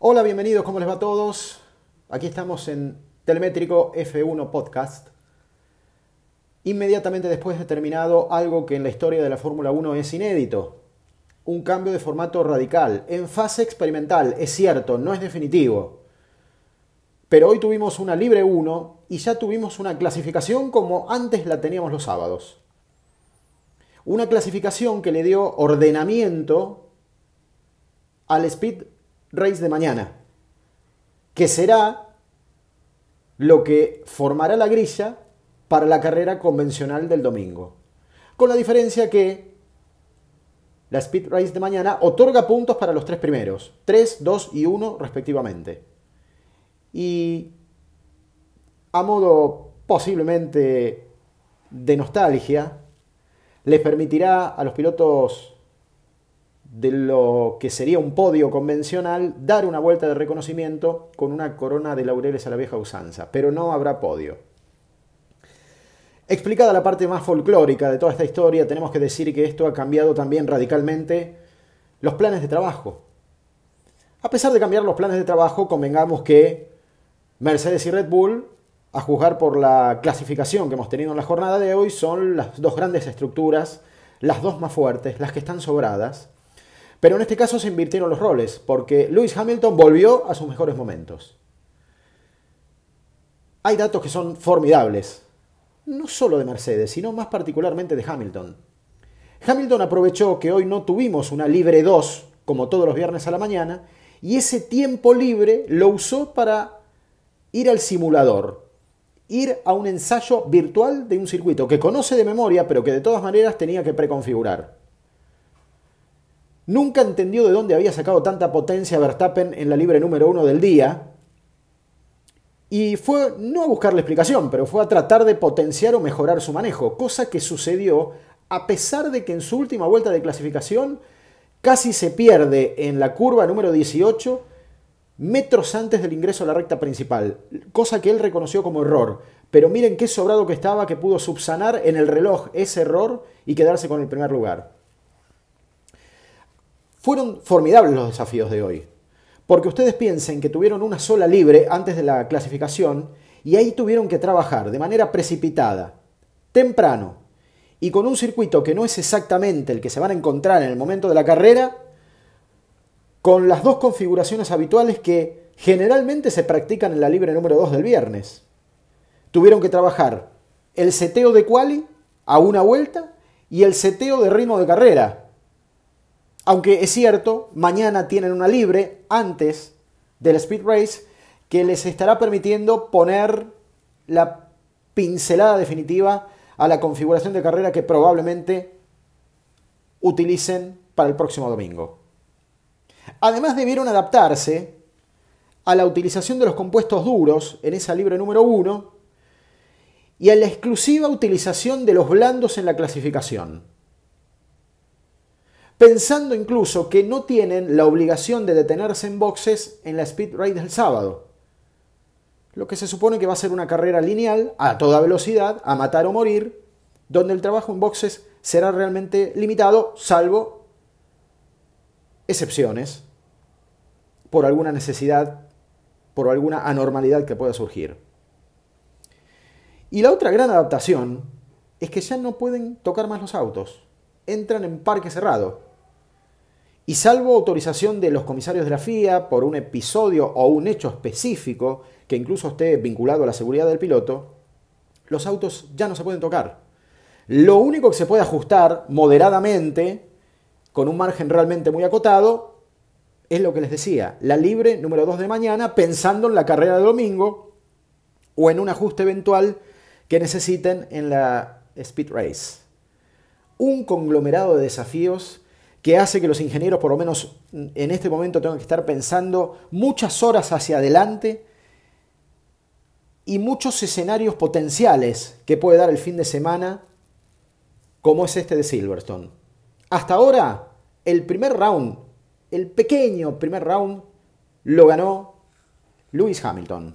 Hola, bienvenidos, ¿cómo les va a todos? Aquí estamos en Telemétrico F1 Podcast. Inmediatamente después de terminado algo que en la historia de la Fórmula 1 es inédito. Un cambio de formato radical, en fase experimental, es cierto, no es definitivo. Pero hoy tuvimos una libre 1 y ya tuvimos una clasificación como antes la teníamos los sábados. Una clasificación que le dio ordenamiento al speed race de mañana, que será lo que formará la grilla para la carrera convencional del domingo. Con la diferencia que la Speed Race de mañana otorga puntos para los tres primeros, 3, 2 y 1 respectivamente. Y a modo posiblemente de nostalgia, les permitirá a los pilotos de lo que sería un podio convencional, dar una vuelta de reconocimiento con una corona de laureles a la vieja usanza, pero no habrá podio. Explicada la parte más folclórica de toda esta historia, tenemos que decir que esto ha cambiado también radicalmente los planes de trabajo. A pesar de cambiar los planes de trabajo, convengamos que Mercedes y Red Bull, a juzgar por la clasificación que hemos tenido en la jornada de hoy, son las dos grandes estructuras, las dos más fuertes, las que están sobradas, pero en este caso se invirtieron los roles, porque Lewis Hamilton volvió a sus mejores momentos. Hay datos que son formidables, no solo de Mercedes, sino más particularmente de Hamilton. Hamilton aprovechó que hoy no tuvimos una libre 2 como todos los viernes a la mañana, y ese tiempo libre lo usó para ir al simulador, ir a un ensayo virtual de un circuito que conoce de memoria, pero que de todas maneras tenía que preconfigurar. Nunca entendió de dónde había sacado tanta potencia Verstappen en la libre número uno del día. Y fue no a buscar la explicación, pero fue a tratar de potenciar o mejorar su manejo, cosa que sucedió a pesar de que en su última vuelta de clasificación casi se pierde en la curva número 18 metros antes del ingreso a la recta principal, cosa que él reconoció como error. Pero miren qué sobrado que estaba que pudo subsanar en el reloj ese error y quedarse con el primer lugar. Fueron formidables los desafíos de hoy. Porque ustedes piensen que tuvieron una sola libre antes de la clasificación y ahí tuvieron que trabajar de manera precipitada, temprano, y con un circuito que no es exactamente el que se van a encontrar en el momento de la carrera, con las dos configuraciones habituales que generalmente se practican en la libre número 2 del viernes. Tuvieron que trabajar el seteo de quali a una vuelta y el seteo de ritmo de carrera aunque es cierto, mañana tienen una libre antes del Speed Race que les estará permitiendo poner la pincelada definitiva a la configuración de carrera que probablemente utilicen para el próximo domingo. Además debieron adaptarse a la utilización de los compuestos duros en esa libre número 1 y a la exclusiva utilización de los blandos en la clasificación pensando incluso que no tienen la obligación de detenerse en boxes en la Speed Race del sábado. Lo que se supone que va a ser una carrera lineal, a toda velocidad, a matar o morir, donde el trabajo en boxes será realmente limitado, salvo excepciones, por alguna necesidad, por alguna anormalidad que pueda surgir. Y la otra gran adaptación es que ya no pueden tocar más los autos. Entran en parque cerrado. Y salvo autorización de los comisarios de la FIA por un episodio o un hecho específico que incluso esté vinculado a la seguridad del piloto, los autos ya no se pueden tocar. Lo único que se puede ajustar moderadamente, con un margen realmente muy acotado, es lo que les decía, la libre número 2 de mañana, pensando en la carrera de domingo o en un ajuste eventual que necesiten en la Speed Race. Un conglomerado de desafíos que hace que los ingenieros, por lo menos en este momento, tengan que estar pensando muchas horas hacia adelante y muchos escenarios potenciales que puede dar el fin de semana, como es este de Silverstone. Hasta ahora, el primer round, el pequeño primer round, lo ganó Lewis Hamilton.